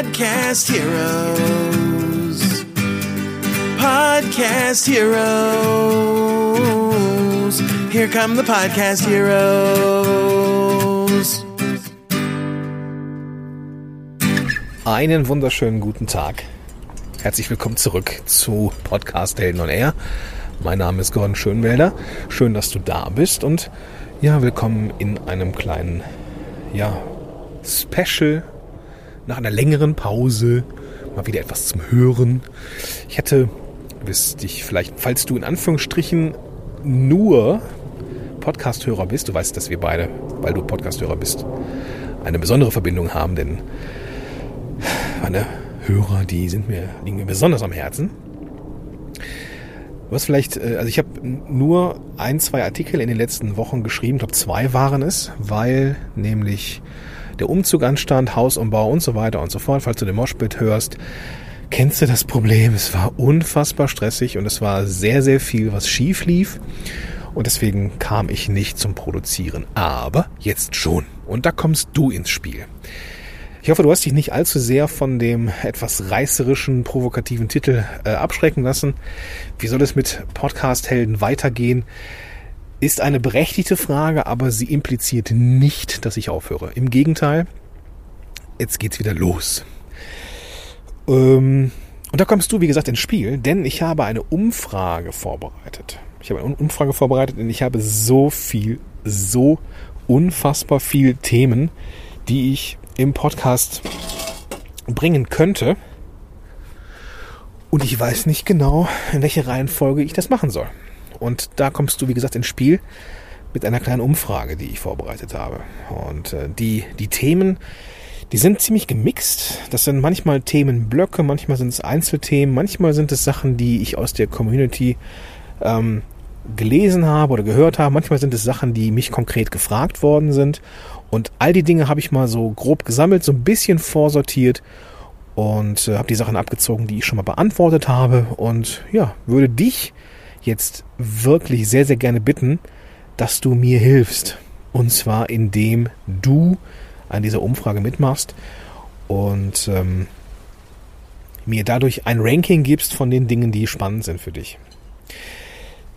Podcast Heroes. Podcast Heroes. Here come the Podcast Heroes. Einen wunderschönen guten Tag. Herzlich willkommen zurück zu Podcast Helden on Air. Mein Name ist Gordon Schönwälder. Schön, dass du da bist und ja, willkommen in einem kleinen, ja, Special nach einer längeren Pause. Mal wieder etwas zum Hören. Ich hätte, wirst dich vielleicht, falls du in Anführungsstrichen nur Podcast-Hörer bist, du weißt, dass wir beide, weil du Podcast-Hörer bist, eine besondere Verbindung haben, denn meine Hörer, die sind mir, liegen mir besonders am Herzen. Was vielleicht, äh, also ich habe nur ein, zwei Artikel in den letzten Wochen geschrieben, ich glaube zwei waren es, weil nämlich der Umzug anstand, Hausumbau und so weiter und so fort. Falls du den Moshpit hörst, kennst du das Problem. Es war unfassbar stressig und es war sehr, sehr viel, was schief lief. Und deswegen kam ich nicht zum Produzieren. Aber jetzt schon. Und da kommst du ins Spiel. Ich hoffe, du hast dich nicht allzu sehr von dem etwas reißerischen, provokativen Titel äh, abschrecken lassen. Wie soll es mit Podcast-Helden weitergehen? Ist eine berechtigte Frage, aber sie impliziert nicht, dass ich aufhöre. Im Gegenteil, jetzt geht's wieder los. Ähm, und da kommst du, wie gesagt, ins Spiel, denn ich habe eine Umfrage vorbereitet. Ich habe eine Umfrage vorbereitet, denn ich habe so viel, so unfassbar viel Themen, die ich im Podcast bringen könnte. Und ich weiß nicht genau, in welche Reihenfolge ich das machen soll. Und da kommst du, wie gesagt, ins Spiel mit einer kleinen Umfrage, die ich vorbereitet habe. Und äh, die, die Themen, die sind ziemlich gemixt. Das sind manchmal Themenblöcke, manchmal sind es Einzelthemen, manchmal sind es Sachen, die ich aus der Community ähm, gelesen habe oder gehört habe. Manchmal sind es Sachen, die mich konkret gefragt worden sind. Und all die Dinge habe ich mal so grob gesammelt, so ein bisschen vorsortiert und äh, habe die Sachen abgezogen, die ich schon mal beantwortet habe. Und ja, würde dich jetzt wirklich sehr, sehr gerne bitten, dass du mir hilfst. Und zwar indem du an dieser Umfrage mitmachst und ähm, mir dadurch ein Ranking gibst von den Dingen, die spannend sind für dich.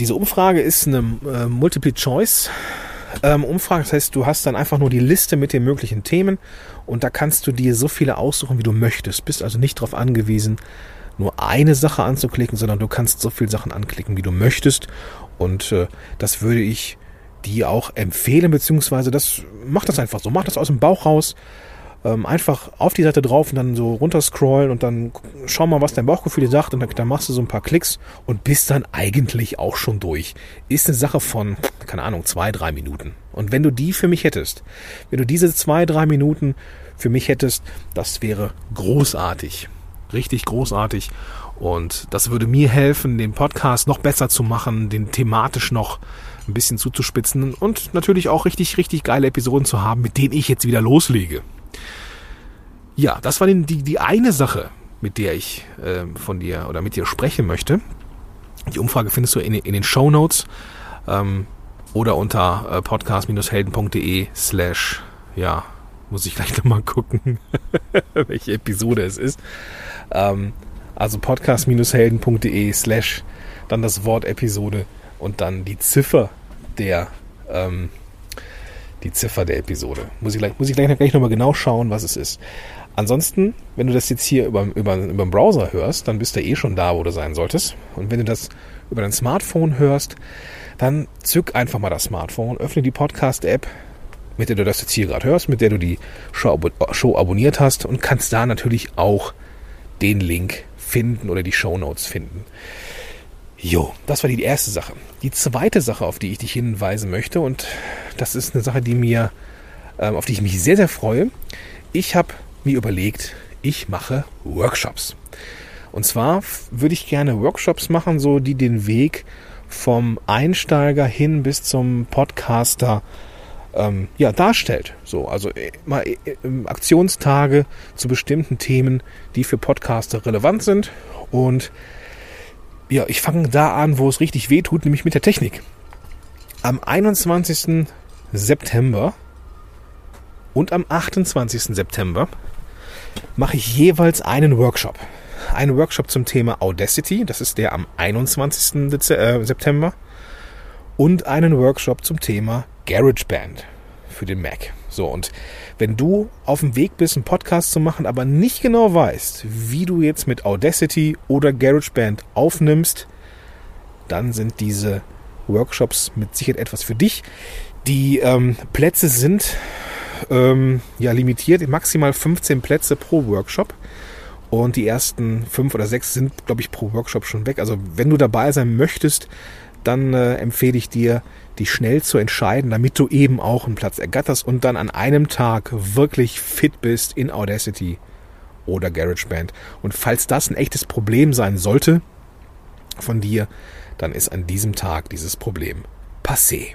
Diese Umfrage ist eine äh, Multiple-Choice ähm. Das heißt, du hast dann einfach nur die Liste mit den möglichen Themen und da kannst du dir so viele aussuchen, wie du möchtest. Bist also nicht darauf angewiesen, nur eine Sache anzuklicken, sondern du kannst so viele Sachen anklicken, wie du möchtest. Und äh, das würde ich dir auch empfehlen, beziehungsweise das mach das einfach so. Mach das aus dem Bauch raus ähm, einfach auf die Seite drauf und dann so runter scrollen und dann schau mal, was dein Bauchgefühl dir sagt und dann, dann machst du so ein paar Klicks und bist dann eigentlich auch schon durch. Ist eine Sache von, keine Ahnung, zwei, drei Minuten. Und wenn du die für mich hättest, wenn du diese zwei, drei Minuten für mich hättest, das wäre großartig. Richtig großartig. Und das würde mir helfen, den Podcast noch besser zu machen, den thematisch noch ein bisschen zuzuspitzen und natürlich auch richtig, richtig geile Episoden zu haben, mit denen ich jetzt wieder loslege. Ja, das war die, die, eine Sache, mit der ich äh, von dir oder mit dir sprechen möchte. Die Umfrage findest du in, in den Show Notes ähm, oder unter äh, podcast-helden.de slash, ja, muss ich gleich nochmal gucken, welche Episode es ist. Ähm, also podcast-helden.de slash dann das Wort Episode und dann die Ziffer der ähm, die Ziffer der Episode. Muss ich gleich, muss ich gleich, gleich nochmal genau schauen, was es ist. Ansonsten, wenn du das jetzt hier über, über, über den Browser hörst, dann bist du eh schon da, wo du sein solltest. Und wenn du das über dein Smartphone hörst, dann zück einfach mal das Smartphone, öffne die Podcast-App, mit der du das jetzt hier gerade hörst, mit der du die Show, Show abonniert hast und kannst da natürlich auch den Link finden oder die Show Notes finden. Jo, das war die erste Sache. Die zweite Sache, auf die ich dich hinweisen möchte, und das ist eine Sache, die mir, ähm, auf die ich mich sehr, sehr freue. Ich habe mir überlegt, ich mache Workshops. Und zwar würde ich gerne Workshops machen, so die den Weg vom Einsteiger hin bis zum Podcaster ähm, ja, darstellt. So, also äh, mal äh, Aktionstage zu bestimmten Themen, die für Podcaster relevant sind. Und ja, ich fange da an, wo es richtig weh tut, nämlich mit der Technik. Am 21. September und am 28. September mache ich jeweils einen Workshop. Einen Workshop zum Thema Audacity, das ist der am 21. Dez äh, September. Und einen Workshop zum Thema GarageBand für den Mac. So, und wenn du auf dem Weg bist, einen Podcast zu machen, aber nicht genau weißt, wie du jetzt mit Audacity oder GarageBand aufnimmst, dann sind diese Workshops mit Sicherheit etwas für dich. Die ähm, Plätze sind ähm, ja limitiert, maximal 15 Plätze pro Workshop. Und die ersten fünf oder sechs sind, glaube ich, pro Workshop schon weg. Also wenn du dabei sein möchtest, dann äh, empfehle ich dir, dich schnell zu entscheiden, damit du eben auch einen Platz ergatterst und dann an einem Tag wirklich fit bist in Audacity oder GarageBand. Und falls das ein echtes Problem sein sollte von dir, dann ist an diesem Tag dieses Problem passé.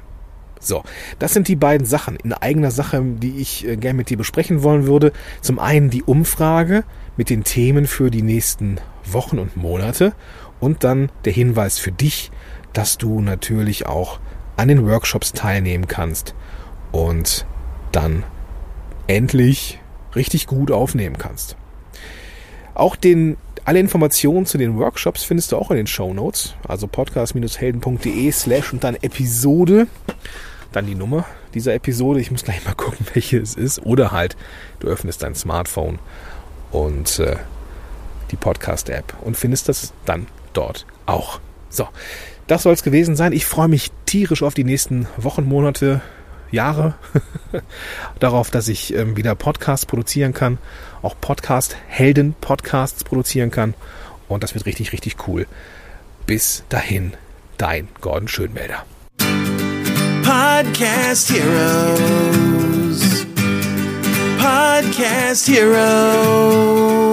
So, das sind die beiden Sachen in eigener Sache, die ich äh, gerne mit dir besprechen wollen würde. Zum einen die Umfrage mit den Themen für die nächsten Wochen und Monate und dann der Hinweis für dich, dass du natürlich auch an den Workshops teilnehmen kannst und dann endlich richtig gut aufnehmen kannst. Auch den, alle Informationen zu den Workshops findest du auch in den Show Notes, also podcast-helden.de slash und dann Episode, dann die Nummer dieser Episode. Ich muss gleich mal gucken, welche es ist. Oder halt, du öffnest dein Smartphone und äh, die Podcast-App und findest das dann dort auch. So, das soll es gewesen sein. Ich freue mich tierisch auf die nächsten Wochen, Monate, Jahre darauf, dass ich ähm, wieder Podcasts produzieren kann, auch Podcast-Helden-Podcasts produzieren kann. Und das wird richtig, richtig cool. Bis dahin, dein Gordon Schönmelder. Podcast Heroes. Podcast Heroes.